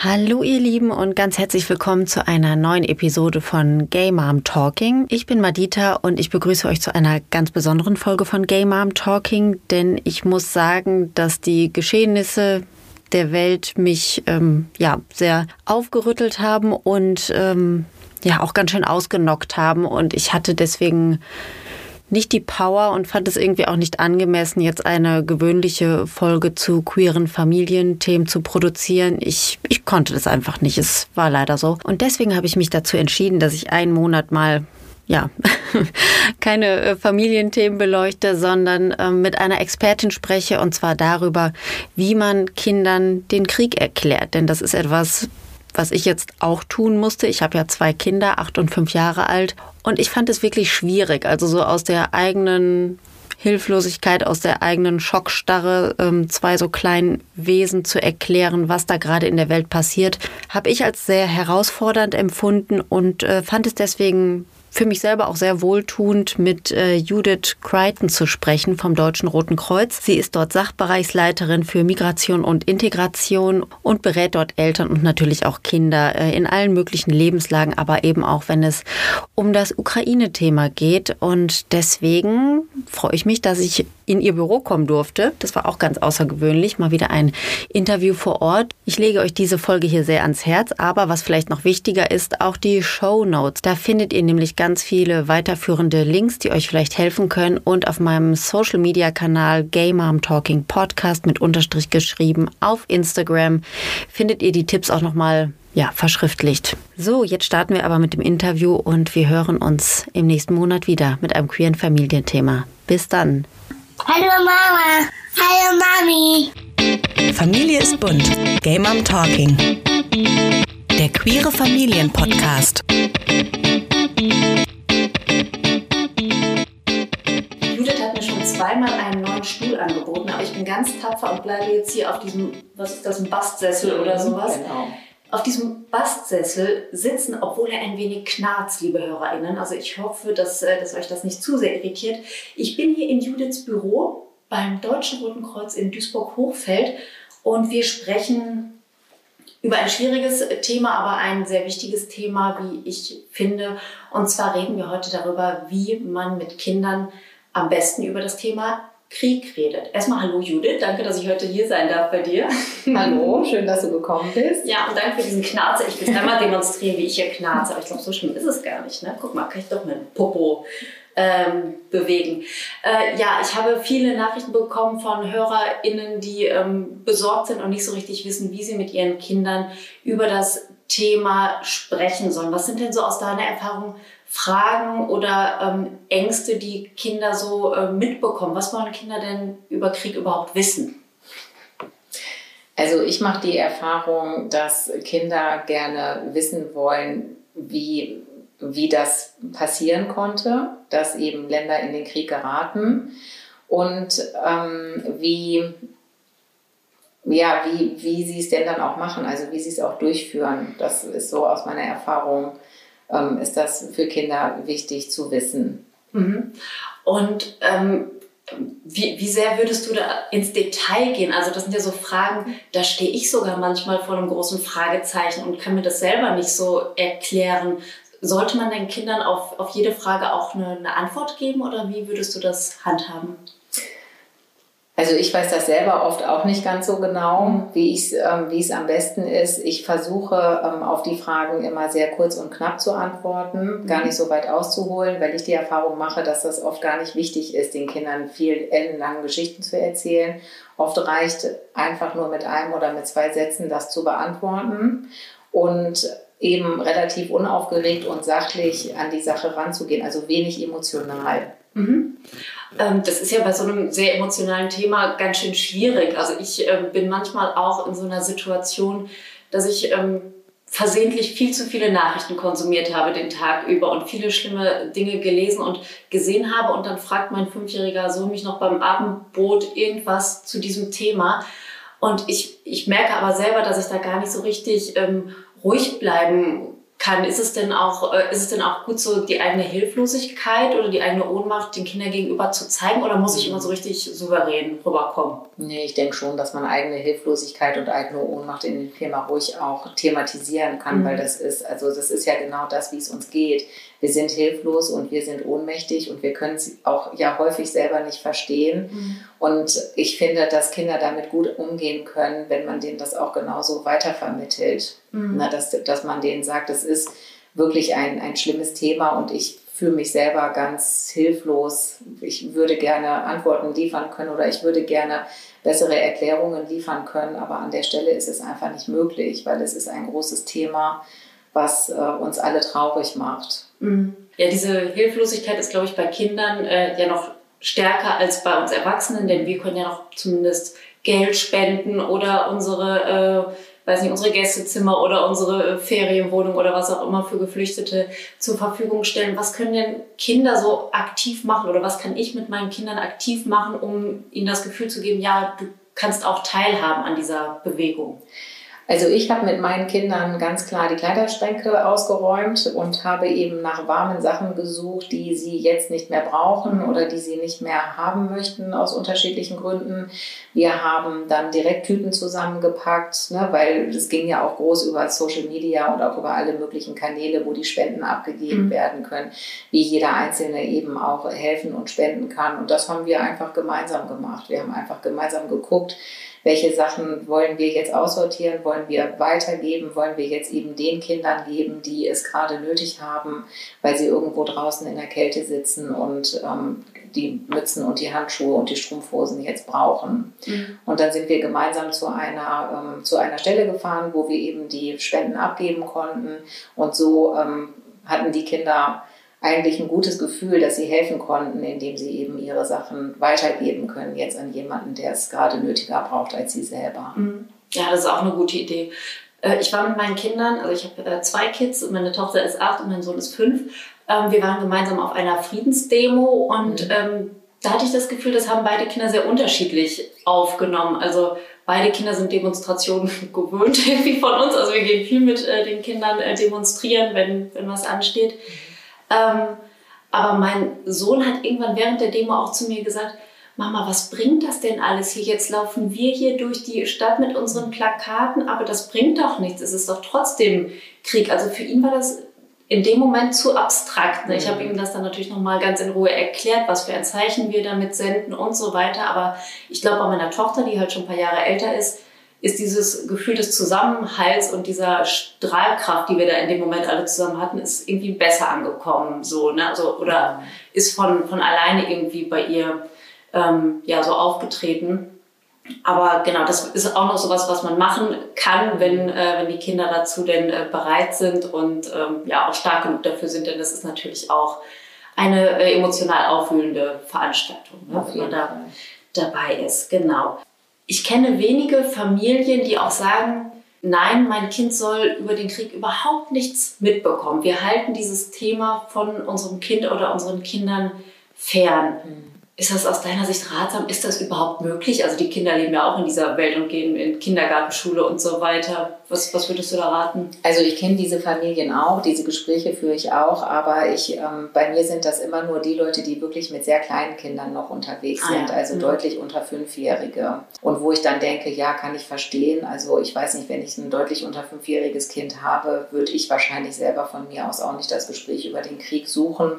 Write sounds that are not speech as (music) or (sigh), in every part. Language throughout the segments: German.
Hallo ihr Lieben und ganz herzlich willkommen zu einer neuen Episode von Gay Mom Talking. Ich bin Madita und ich begrüße euch zu einer ganz besonderen Folge von Gay Mom Talking, denn ich muss sagen, dass die Geschehnisse der Welt mich ähm, ja sehr aufgerüttelt haben und ähm, ja auch ganz schön ausgenockt haben und ich hatte deswegen nicht die Power und fand es irgendwie auch nicht angemessen, jetzt eine gewöhnliche Folge zu queeren Familienthemen zu produzieren. Ich, ich konnte das einfach nicht. Es war leider so. Und deswegen habe ich mich dazu entschieden, dass ich einen Monat mal ja, (laughs) keine äh, Familienthemen beleuchte, sondern äh, mit einer Expertin spreche und zwar darüber, wie man Kindern den Krieg erklärt. Denn das ist etwas, was ich jetzt auch tun musste. Ich habe ja zwei Kinder, acht und fünf Jahre alt. Und ich fand es wirklich schwierig, also so aus der eigenen Hilflosigkeit, aus der eigenen Schockstarre, ähm, zwei so kleinen Wesen zu erklären, was da gerade in der Welt passiert, habe ich als sehr herausfordernd empfunden und äh, fand es deswegen für mich selber auch sehr wohltuend, mit äh, Judith Crichton zu sprechen vom Deutschen Roten Kreuz. Sie ist dort Sachbereichsleiterin für Migration und Integration und berät dort Eltern und natürlich auch Kinder äh, in allen möglichen Lebenslagen, aber eben auch, wenn es um das Ukraine-Thema geht. Und deswegen freue ich mich, dass ich in ihr Büro kommen durfte. Das war auch ganz außergewöhnlich. Mal wieder ein Interview vor Ort. Ich lege euch diese Folge hier sehr ans Herz. Aber was vielleicht noch wichtiger ist, auch die Show Notes. Da findet ihr nämlich ganz viele weiterführende Links, die euch vielleicht helfen können. Und auf meinem Social Media Kanal Gay Mom Talking Podcast mit Unterstrich geschrieben auf Instagram findet ihr die Tipps auch nochmal ja, verschriftlicht. So, jetzt starten wir aber mit dem Interview und wir hören uns im nächsten Monat wieder mit einem queeren Familienthema. Bis dann. Hallo Mama. Hallo Mami. Familie ist bunt. Game Mom Talking. Der queere Familienpodcast. Judith hat mir schon zweimal einen neuen Stuhl angeboten, aber ich bin ganz tapfer und bleibe jetzt hier auf diesem, was ist das, ein Bastsessel oder sowas. Genau auf diesem Bastsessel sitzen, obwohl er ein wenig knarzt, liebe HörerInnen. Also ich hoffe, dass, äh, dass euch das nicht zu sehr irritiert. Ich bin hier in Judiths Büro beim Deutschen Roten Kreuz in Duisburg-Hochfeld und wir sprechen über ein schwieriges Thema, aber ein sehr wichtiges Thema, wie ich finde. Und zwar reden wir heute darüber, wie man mit Kindern am besten über das Thema Krieg redet. Erstmal hallo Judith, danke, dass ich heute hier sein darf bei dir. (laughs) Hallo, schön, dass du gekommen bist. Ja, und danke für diesen Knarze. Ich will einmal demonstrieren, wie ich hier knarze, aber ich glaube, so schlimm ist es gar nicht. Ne? Guck mal, kann ich doch meinen Popo ähm, bewegen. Äh, ja, ich habe viele Nachrichten bekommen von HörerInnen, die ähm, besorgt sind und nicht so richtig wissen, wie sie mit ihren Kindern über das Thema sprechen sollen. Was sind denn so aus deiner Erfahrung Fragen oder ähm, Ängste, die Kinder so äh, mitbekommen? Was wollen Kinder denn über Krieg überhaupt wissen? Also ich mache die Erfahrung, dass Kinder gerne wissen wollen, wie, wie das passieren konnte, dass eben Länder in den Krieg geraten und ähm, wie, ja, wie, wie sie es denn dann auch machen, also wie sie es auch durchführen. Das ist so aus meiner Erfahrung ähm, ist das für Kinder wichtig zu wissen. Mhm. Und ähm, wie, wie sehr würdest du da ins Detail gehen? Also das sind ja so Fragen, da stehe ich sogar manchmal vor einem großen Fragezeichen und kann mir das selber nicht so erklären. Sollte man den Kindern auf, auf jede Frage auch eine, eine Antwort geben oder wie würdest du das handhaben? Also ich weiß das selber oft auch nicht ganz so genau, mhm. wie ich ähm, wie es am besten ist. Ich versuche ähm, auf die Fragen immer sehr kurz und knapp zu antworten, mhm. gar nicht so weit auszuholen, weil ich die Erfahrung mache, dass das oft gar nicht wichtig ist, den Kindern viel ellenlange Geschichten zu erzählen. Oft reicht einfach nur mit einem oder mit zwei Sätzen das zu beantworten und eben relativ unaufgeregt und sachlich an die Sache ranzugehen, also wenig emotional. Mhm. Ähm, das ist ja bei so einem sehr emotionalen Thema ganz schön schwierig. Also ich ähm, bin manchmal auch in so einer Situation, dass ich ähm, versehentlich viel zu viele Nachrichten konsumiert habe den Tag über und viele schlimme Dinge gelesen und gesehen habe. Und dann fragt mein fünfjähriger Sohn mich noch beim Abendbrot irgendwas zu diesem Thema. Und ich, ich merke aber selber, dass ich da gar nicht so richtig ähm, ruhig bleiben kann. Ist es denn auch, äh, ist es denn auch gut, so die eigene Hilflosigkeit oder die eigene Ohnmacht den Kindern gegenüber zu zeigen oder muss ich immer so richtig souverän rüberkommen? Nee, ich denke schon, dass man eigene Hilflosigkeit und eigene Ohnmacht in dem Thema ruhig auch thematisieren kann, mhm. weil das ist, also das ist ja genau das, wie es uns geht. Wir sind hilflos und wir sind ohnmächtig und wir können es auch ja häufig selber nicht verstehen. Mhm. Und ich finde, dass Kinder damit gut umgehen können, wenn man denen das auch genauso weitervermittelt. Mhm. Na, dass, dass man denen sagt, es ist wirklich ein, ein schlimmes Thema und ich fühle mich selber ganz hilflos. Ich würde gerne Antworten liefern können oder ich würde gerne bessere Erklärungen liefern können, aber an der Stelle ist es einfach nicht möglich, weil es ist ein großes Thema, was äh, uns alle traurig macht. Mhm. Ja, diese Hilflosigkeit ist, glaube ich, bei Kindern äh, ja noch stärker als bei uns Erwachsenen, denn wir können ja noch zumindest Geld spenden oder unsere, äh, weiß nicht, unsere Gästezimmer oder unsere Ferienwohnung oder was auch immer für Geflüchtete zur Verfügung stellen. Was können denn Kinder so aktiv machen oder was kann ich mit meinen Kindern aktiv machen, um ihnen das Gefühl zu geben, ja, du kannst auch teilhaben an dieser Bewegung? Also ich habe mit meinen Kindern ganz klar die Kleiderschränke ausgeräumt und habe eben nach warmen Sachen gesucht, die sie jetzt nicht mehr brauchen oder die sie nicht mehr haben möchten aus unterschiedlichen Gründen. Wir haben dann direkt Tüten zusammengepackt, ne, weil es ging ja auch groß über Social Media und auch über alle möglichen Kanäle, wo die Spenden abgegeben mhm. werden können, wie jeder Einzelne eben auch helfen und spenden kann. Und das haben wir einfach gemeinsam gemacht. Wir haben einfach gemeinsam geguckt, welche Sachen wollen wir jetzt aussortieren, wollen wir weitergeben, wollen wir jetzt eben den Kindern geben, die es gerade nötig haben, weil sie irgendwo draußen in der Kälte sitzen und ähm, die Mützen und die Handschuhe und die Strumpfhosen jetzt brauchen. Mhm. Und dann sind wir gemeinsam zu einer, ähm, zu einer Stelle gefahren, wo wir eben die Spenden abgeben konnten. Und so ähm, hatten die Kinder eigentlich ein gutes Gefühl, dass sie helfen konnten, indem sie eben ihre Sachen weitergeben können, jetzt an jemanden, der es gerade nötiger braucht als sie selber. Mhm. Ja, das ist auch eine gute Idee. Äh, ich war mit meinen Kindern, also ich habe äh, zwei Kids, meine Tochter ist acht und mein Sohn ist fünf. Ähm, wir waren gemeinsam auf einer Friedensdemo und mhm. ähm, da hatte ich das Gefühl, das haben beide Kinder sehr unterschiedlich aufgenommen. Also beide Kinder sind Demonstrationen (laughs) gewöhnt irgendwie von uns. Also wir gehen viel mit äh, den Kindern demonstrieren, wenn, wenn was ansteht. Ähm, aber mein Sohn hat irgendwann während der Demo auch zu mir gesagt, Mama, was bringt das denn alles hier? Jetzt laufen wir hier durch die Stadt mit unseren Plakaten, aber das bringt doch nichts. Es ist doch trotzdem Krieg. Also für ihn war das in dem Moment zu abstrakt. Ne? Ich habe mhm. ihm das dann natürlich nochmal ganz in Ruhe erklärt, was für ein Zeichen wir damit senden und so weiter. Aber ich glaube, bei meiner Tochter, die halt schon ein paar Jahre älter ist, ist dieses Gefühl des Zusammenhalts und dieser Strahlkraft, die wir da in dem Moment alle zusammen hatten, ist irgendwie besser angekommen, so, ne? Also, oder ist von, von alleine irgendwie bei ihr ähm, ja, so aufgetreten. Aber genau, das ist auch noch sowas, was man machen kann, wenn, äh, wenn die Kinder dazu denn äh, bereit sind und ähm, ja auch stark genug dafür sind, denn das ist natürlich auch eine äh, emotional aufwühlende Veranstaltung, ne, wenn man da dabei ist. Genau. Ich kenne wenige Familien, die auch sagen, nein, mein Kind soll über den Krieg überhaupt nichts mitbekommen. Wir halten dieses Thema von unserem Kind oder unseren Kindern fern. Ist das aus deiner Sicht ratsam? Ist das überhaupt möglich? Also die Kinder leben ja auch in dieser Welt und gehen in Kindergarten, Schule und so weiter. Was, was würdest du da raten? Also ich kenne diese Familien auch, diese Gespräche führe ich auch, aber ich, ähm, bei mir sind das immer nur die Leute, die wirklich mit sehr kleinen Kindern noch unterwegs ah, sind, ja. also mhm. deutlich unter Fünfjährige. Und wo ich dann denke, ja, kann ich verstehen. Also ich weiß nicht, wenn ich ein deutlich unter fünfjähriges Kind habe, würde ich wahrscheinlich selber von mir aus auch nicht das Gespräch über den Krieg suchen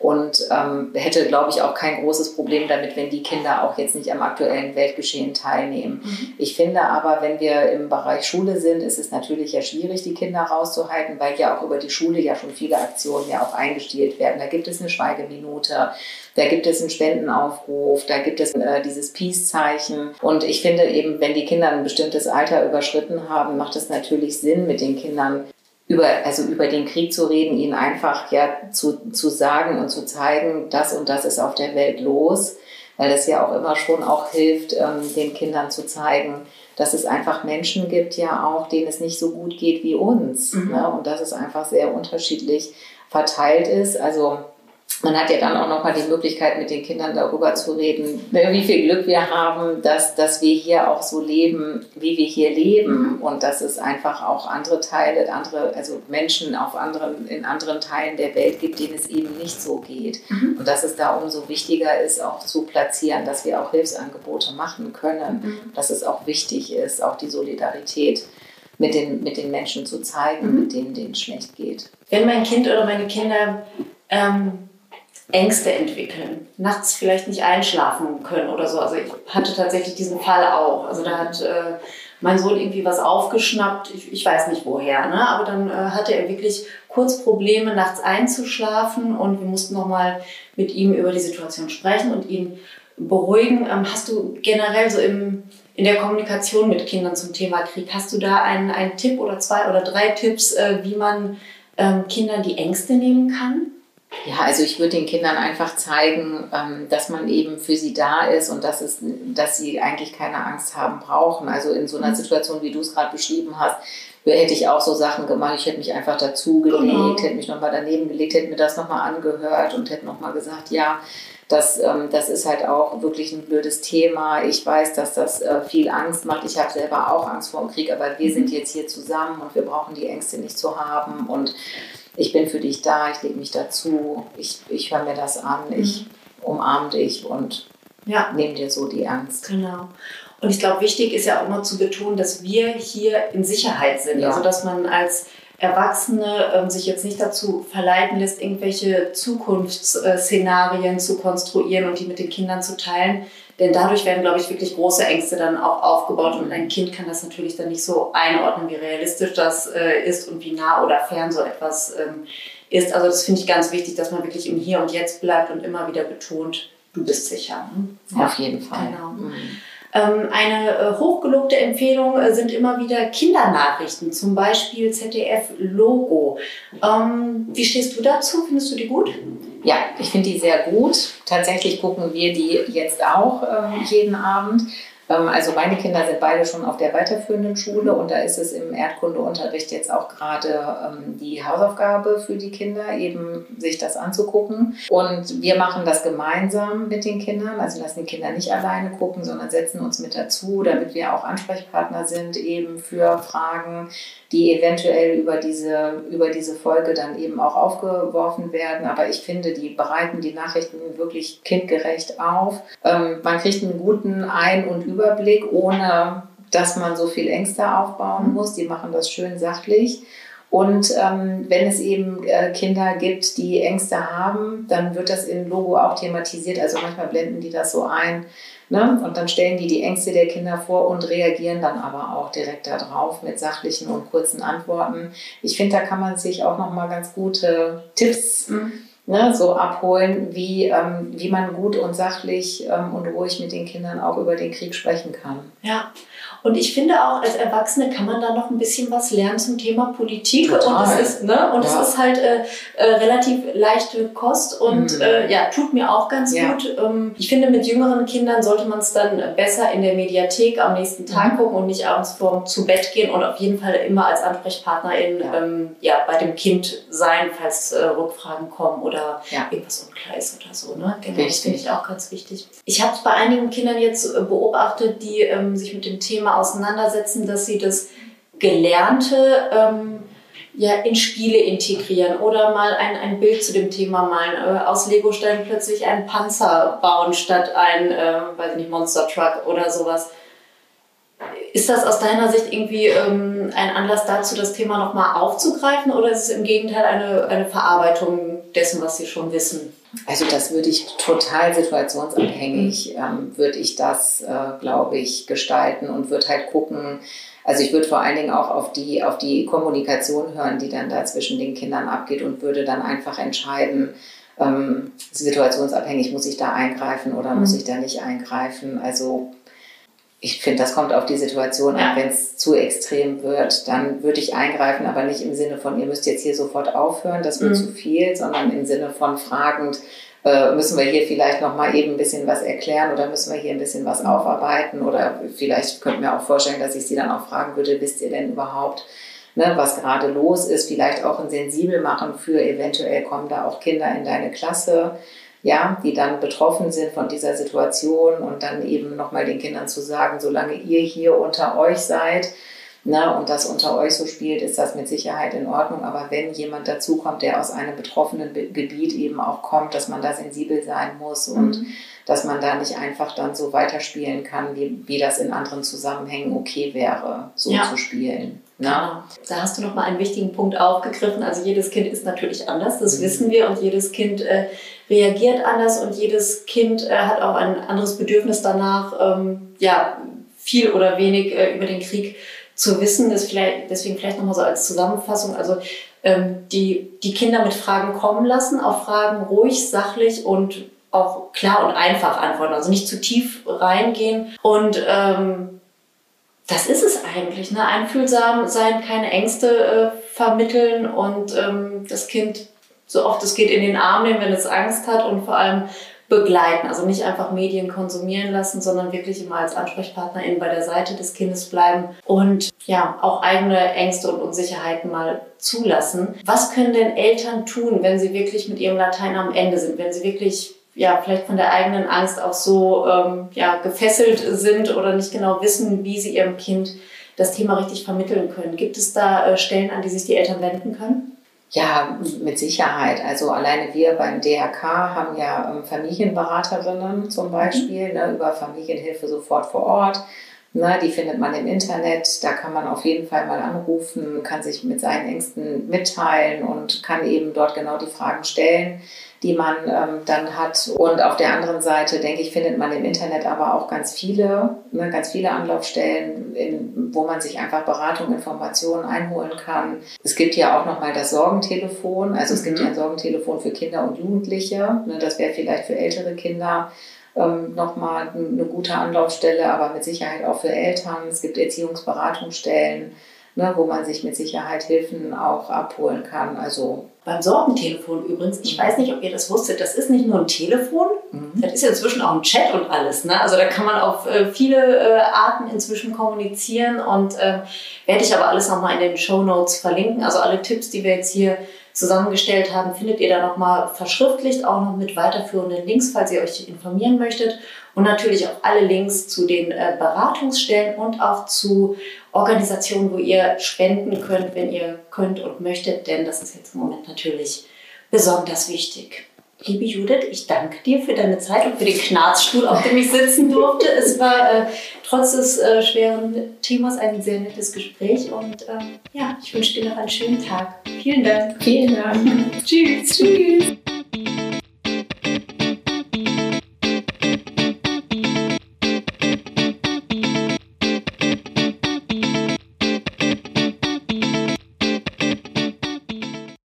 und ähm, hätte, glaube ich, auch kein großes Problem damit, wenn die Kinder auch jetzt nicht am aktuellen Weltgeschehen teilnehmen. Mhm. Ich finde aber, wenn wir im Bereich Schule sind, ist es natürlich ja schwierig, die Kinder rauszuhalten, weil ja auch über die Schule ja schon viele Aktionen ja auch eingestielt werden. Da gibt es eine Schweigeminute, da gibt es einen Spendenaufruf, da gibt es äh, dieses Peace-Zeichen. Und ich finde eben, wenn die Kinder ein bestimmtes Alter überschritten haben, macht es natürlich Sinn, mit den Kindern über, also über den Krieg zu reden, ihnen einfach ja zu, zu sagen und zu zeigen, das und das ist auf der Welt los, weil es ja auch immer schon auch hilft, ähm, den Kindern zu zeigen, dass es einfach Menschen gibt, ja auch, denen es nicht so gut geht wie uns. Mhm. Ne? Und dass es einfach sehr unterschiedlich verteilt ist. Also man hat ja dann auch nochmal die Möglichkeit, mit den Kindern darüber zu reden, ne, wie viel Glück wir haben, dass, dass wir hier auch so leben, wie wir hier leben und dass es einfach auch andere Teile, andere, also Menschen auf anderen, in anderen Teilen der Welt gibt, denen es eben nicht so geht. Mhm. Und dass es da umso wichtiger ist, auch zu platzieren, dass wir auch Hilfsangebote machen können, mhm. dass es auch wichtig ist, auch die Solidarität mit den, mit den Menschen zu zeigen, mhm. mit denen denen schlecht geht. Wenn mein Kind oder meine Kinder ähm Ängste entwickeln, nachts vielleicht nicht einschlafen können oder so. Also ich hatte tatsächlich diesen Fall auch. Also da hat äh, mein Sohn irgendwie was aufgeschnappt, ich, ich weiß nicht woher, ne? aber dann äh, hatte er wirklich kurz Probleme, nachts einzuschlafen und wir mussten nochmal mit ihm über die Situation sprechen und ihn beruhigen. Ähm, hast du generell so im, in der Kommunikation mit Kindern zum Thema Krieg, hast du da einen, einen Tipp oder zwei oder drei Tipps, äh, wie man ähm, Kindern die Ängste nehmen kann? Ja, also ich würde den Kindern einfach zeigen, ähm, dass man eben für sie da ist und dass, es, dass sie eigentlich keine Angst haben brauchen. Also in so einer mhm. Situation, wie du es gerade beschrieben hast, hätte ich auch so Sachen gemacht. Ich hätte mich einfach dazugelegt, genau. hätte mich nochmal daneben gelegt, hätte mir das nochmal angehört und hätte nochmal gesagt, ja, das, ähm, das ist halt auch wirklich ein blödes Thema. Ich weiß, dass das äh, viel Angst macht. Ich habe selber auch Angst vor dem Krieg, aber wir sind mhm. jetzt hier zusammen und wir brauchen die Ängste nicht zu haben. Und ich bin für dich da, ich lege mich dazu, ich, ich höre mir das an, mhm. ich umarme dich und ja. nehme dir so die Angst. Genau. Und ich glaube, wichtig ist ja auch immer zu betonen, dass wir hier in Sicherheit sind. Ja. Also, dass man als Erwachsene ähm, sich jetzt nicht dazu verleiten lässt, irgendwelche Zukunftsszenarien zu konstruieren und die mit den Kindern zu teilen, denn dadurch werden, glaube ich, wirklich große Ängste dann auch aufgebaut und ein Kind kann das natürlich dann nicht so einordnen, wie realistisch das äh, ist und wie nah oder fern so etwas ähm, ist. Also das finde ich ganz wichtig, dass man wirklich im Hier und Jetzt bleibt und immer wieder betont, du bist sicher. Ne? Auf jeden Fall. Genau. Mhm. Ähm, eine äh, hochgelobte Empfehlung äh, sind immer wieder Kindernachrichten, zum Beispiel ZDF-Logo. Ähm, wie stehst du dazu? Findest du die gut? Ja, ich finde die sehr gut. Tatsächlich gucken wir die jetzt auch ähm, jeden Abend. Ähm, also meine Kinder sind beide schon auf der weiterführenden Schule und da ist es im Erdkundeunterricht jetzt auch gerade ähm, die Hausaufgabe für die Kinder, eben sich das anzugucken. Und wir machen das gemeinsam mit den Kindern, also lassen die Kinder nicht alleine gucken, sondern setzen uns mit dazu, damit wir auch Ansprechpartner sind eben für Fragen, die eventuell über diese, über diese Folge dann eben auch aufgeworfen werden. Aber ich finde, die bereiten die Nachrichten wirklich kindgerecht auf. Ähm, man kriegt einen guten Ein- und Überblick, ohne dass man so viel Ängste aufbauen mhm. muss. Die machen das schön sachlich. Und ähm, wenn es eben äh, Kinder gibt, die Ängste haben, dann wird das im Logo auch thematisiert. Also manchmal blenden die das so ein, Ne? Und dann stellen die die Ängste der Kinder vor und reagieren dann aber auch direkt darauf mit sachlichen und kurzen Antworten. Ich finde, da kann man sich auch noch mal ganz gute Tipps mhm. Ne, so abholen, wie, ähm, wie man gut und sachlich ähm, und ruhig mit den Kindern auch über den Krieg sprechen kann. Ja, und ich finde auch, als Erwachsene kann man da noch ein bisschen was lernen zum Thema Politik. Total. Und es ist, ne, und ja. es ist halt äh, äh, relativ leichte Kost und mhm. äh, ja, tut mir auch ganz ja. gut. Ähm, ich finde, mit jüngeren Kindern sollte man es dann besser in der Mediathek am nächsten Tag mhm. gucken und nicht abends vor zu Bett gehen und auf jeden Fall immer als Ansprechpartnerin ja. Ähm, ja bei dem Kind sein, falls äh, Rückfragen kommen oder irgendwas unklar ist oder so. Ne? Genau, das finde ich auch ganz wichtig. Ich habe es bei einigen Kindern jetzt äh, beobachtet, die ähm, sich mit dem Thema Thema auseinandersetzen, dass sie das Gelernte ähm, ja, in Spiele integrieren oder mal ein, ein Bild zu dem Thema malen. Äh, aus Lego-Steinen plötzlich einen Panzer bauen statt ein, äh, weiß nicht, Monster Truck oder sowas. Ist das aus deiner Sicht irgendwie ähm, ein Anlass dazu, das Thema nochmal aufzugreifen oder ist es im Gegenteil eine, eine Verarbeitung dessen, was Sie schon wissen? Also das würde ich total situationsabhängig, ähm, würde ich das, äh, glaube ich, gestalten und würde halt gucken, also ich würde vor allen Dingen auch auf die, auf die Kommunikation hören, die dann da zwischen den Kindern abgeht und würde dann einfach entscheiden, ähm, situationsabhängig muss ich da eingreifen oder mhm. muss ich da nicht eingreifen. Also ich finde, das kommt auf die Situation an. Wenn es zu extrem wird, dann würde ich eingreifen, aber nicht im Sinne von, ihr müsst jetzt hier sofort aufhören, das wird mhm. zu viel, sondern im Sinne von fragend, äh, müssen wir hier vielleicht noch mal eben ein bisschen was erklären oder müssen wir hier ein bisschen was aufarbeiten? Oder vielleicht könnten wir auch vorstellen, dass ich sie dann auch fragen würde, wisst ihr denn überhaupt, ne, was gerade los ist, vielleicht auch ein sensibel machen für eventuell kommen da auch Kinder in deine Klasse, ja, die dann betroffen sind von dieser Situation und dann eben nochmal den Kindern zu sagen, solange ihr hier unter euch seid, na, und das unter euch so spielt, ist das mit Sicherheit in Ordnung. Aber wenn jemand dazukommt, der aus einem betroffenen Be Gebiet eben auch kommt, dass man da sensibel sein muss und mhm. dass man da nicht einfach dann so weiterspielen kann, wie, wie das in anderen Zusammenhängen okay wäre, so ja. zu spielen. Genau. Da hast du nochmal einen wichtigen Punkt aufgegriffen. Also jedes Kind ist natürlich anders, das mhm. wissen wir, und jedes Kind äh, reagiert anders und jedes Kind äh, hat auch ein anderes Bedürfnis danach, ähm, ja, viel oder wenig äh, über den Krieg zu wissen. Das vielleicht, deswegen vielleicht nochmal so als Zusammenfassung. Also ähm, die, die Kinder mit Fragen kommen lassen, auf Fragen ruhig, sachlich und auch klar und einfach antworten. Also nicht zu tief reingehen und ähm, das ist es eigentlich, ne? Einfühlsam sein, keine Ängste äh, vermitteln und ähm, das Kind so oft es geht in den Arm nehmen, wenn es Angst hat und vor allem begleiten. Also nicht einfach Medien konsumieren lassen, sondern wirklich immer als Ansprechpartnerin bei der Seite des Kindes bleiben und ja, auch eigene Ängste und Unsicherheiten mal zulassen. Was können denn Eltern tun, wenn sie wirklich mit ihrem Latein am Ende sind, wenn sie wirklich ja, vielleicht von der eigenen Angst auch so ähm, ja, gefesselt sind oder nicht genau wissen, wie sie ihrem Kind das Thema richtig vermitteln können. Gibt es da äh, Stellen, an die sich die Eltern wenden können? Ja, mit Sicherheit. Also alleine wir beim DRK haben ja ähm, Familienberaterinnen zum Beispiel mhm. ne, über Familienhilfe sofort vor Ort. Ne, die findet man im Internet. Da kann man auf jeden Fall mal anrufen, kann sich mit seinen Ängsten mitteilen und kann eben dort genau die Fragen stellen die man ähm, dann hat. Und auf der anderen Seite, denke ich, findet man im Internet aber auch ganz viele, ne, ganz viele Anlaufstellen, in, wo man sich einfach Beratung, Informationen einholen kann. Es gibt ja auch nochmal das Sorgentelefon. Also es mhm. gibt ja ein Sorgentelefon für Kinder und Jugendliche. Ne, das wäre vielleicht für ältere Kinder ähm, nochmal eine gute Anlaufstelle, aber mit Sicherheit auch für Eltern. Es gibt Erziehungsberatungsstellen ne, wo man sich mit Sicherheit Hilfen auch abholen kann. Also beim Sorgentelefon übrigens, ich weiß nicht, ob ihr das wusstet, das ist nicht nur ein Telefon, mhm. das ist ja inzwischen auch ein Chat und alles. Ne? Also da kann man auf äh, viele äh, Arten inzwischen kommunizieren und äh, werde ich aber alles nochmal in den Show Notes verlinken. Also alle Tipps, die wir jetzt hier zusammengestellt haben, findet ihr da nochmal verschriftlicht, auch noch mit weiterführenden Links, falls ihr euch informieren möchtet. Und natürlich auch alle Links zu den äh, Beratungsstellen und auch zu Organisationen, wo ihr spenden könnt, wenn ihr könnt und möchtet, denn das ist jetzt im Moment natürlich besonders wichtig. Liebe Judith, ich danke dir für deine Zeit und für den Knarzstuhl, auf dem ich sitzen durfte. Es war äh, trotz des äh, schweren Themas ein sehr nettes Gespräch und äh, ja, ich wünsche dir noch einen schönen Tag. Vielen Dank. Vielen Dank. Tschüss. Tschüss.